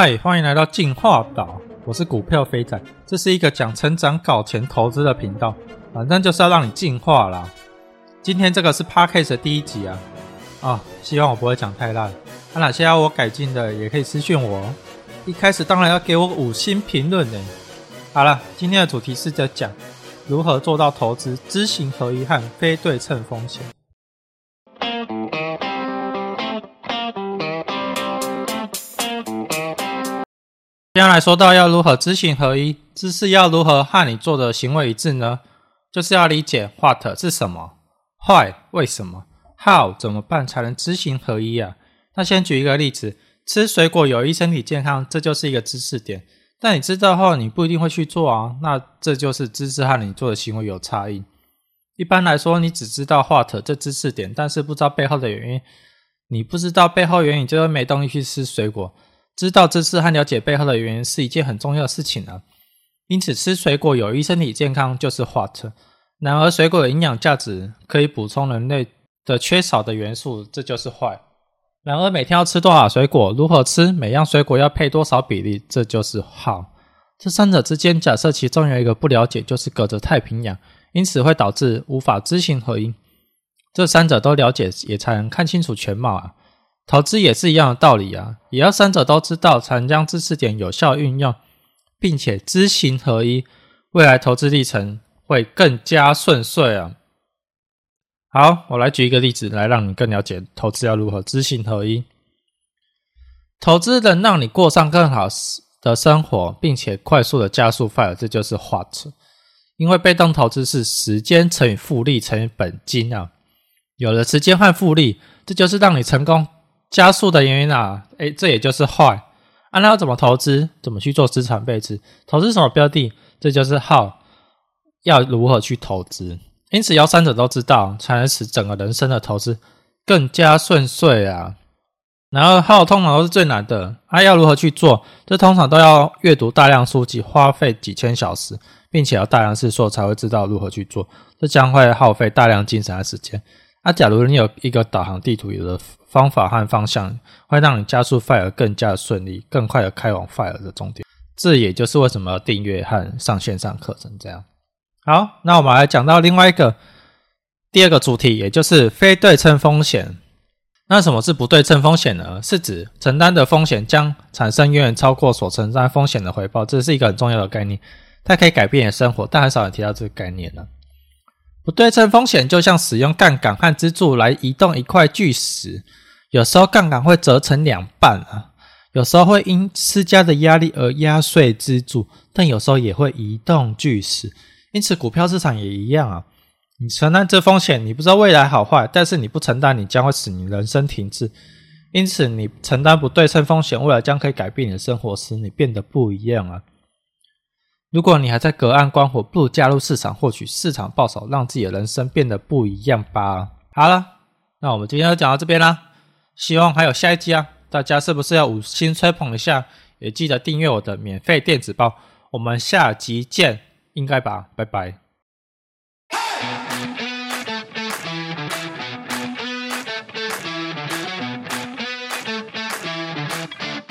嗨，欢迎来到进化岛，我是股票飞仔，这是一个讲成长、搞钱、投资的频道，反正就是要让你进化啦。今天这个是 Podcast 的第一集啊，啊，希望我不会讲太烂。有哪些要我改进的，也可以私讯我。哦。一开始当然要给我五星评论呢。好了，今天的主题是在讲如何做到投资知行合一和非对称风险。接下来说到要如何知行合一，知识要如何和你做的行为一致呢？就是要理解 what 是什么，why 为什么，how 怎么办才能知行合一啊？那先举一个例子，吃水果有益身体健康，这就是一个知识点。但你知道后，你不一定会去做啊，那这就是知识和你做的行为有差异。一般来说，你只知道 what 这知识点，但是不知道背后的原因。你不知道背后原因，就会没动力去吃水果。知道知识和了解背后的原因是一件很重要的事情啊。因此，吃水果有益身体健康就是 what。然而，水果的营养价值可以补充人类的缺少的元素，这就是坏。然而，每天要吃多少水果，如何吃，每样水果要配多少比例，这就是好。这三者之间，假设其中有一个不了解，就是隔着太平洋，因此会导致无法知行合一。这三者都了解，也才能看清楚全貌啊。投资也是一样的道理啊，也要三者都知道，才能将知识点有效运用，并且知行合一，未来投资历程会更加顺遂啊。好，我来举一个例子，来让你更了解投资要如何知行合一。投资能让你过上更好的生活，并且快速的加速 fire，这就是 what。因为被动投资是时间乘以复利乘以本金啊，有了时间换复利，这就是让你成功。加速的原因啊，诶，这也就是坏。啊，那要怎么投资？怎么去做资产配置？投资什么标的？这就是好。要如何去投资？因此要三者都知道，才能使整个人生的投资更加顺遂啊。然后号通常都是最难的，啊，要如何去做？这通常都要阅读大量书籍，花费几千小时，并且要大量试错才会知道如何去做。这将会耗费大量精神和时间。那假如你有一个导航地图，有的方法和方向，会让你加速 fire 更加顺利，更快的开往 fire 的终点。这也就是为什么订阅和上线上课程这样。好，那我们来讲到另外一个第二个主题，也就是非对称风险。那什么是不对称风险呢？是指承担的风险将产生远远超过所承担风险的回报。这是一个很重要的概念，它可以改变你的生活，但很少人提到这个概念呢。不对称风险就像使用杠杆和支柱来移动一块巨石，有时候杠杆会折成两半啊，有时候会因施加的压力而压碎支柱，但有时候也会移动巨石。因此，股票市场也一样啊，你承担这风险，你不知道未来好坏，但是你不承担，你将会使你人生停滞。因此，你承担不对称风险，未来将可以改变你的生活，使你变得不一样啊。如果你还在隔岸观火，不如加入市场，获取市场报酬，让自己的人生变得不一样吧。好了，那我们今天就讲到这边啦，希望还有下一集啊！大家是不是要五星吹捧一下？也记得订阅我的免费电子报。我们下集见，应该吧？拜拜。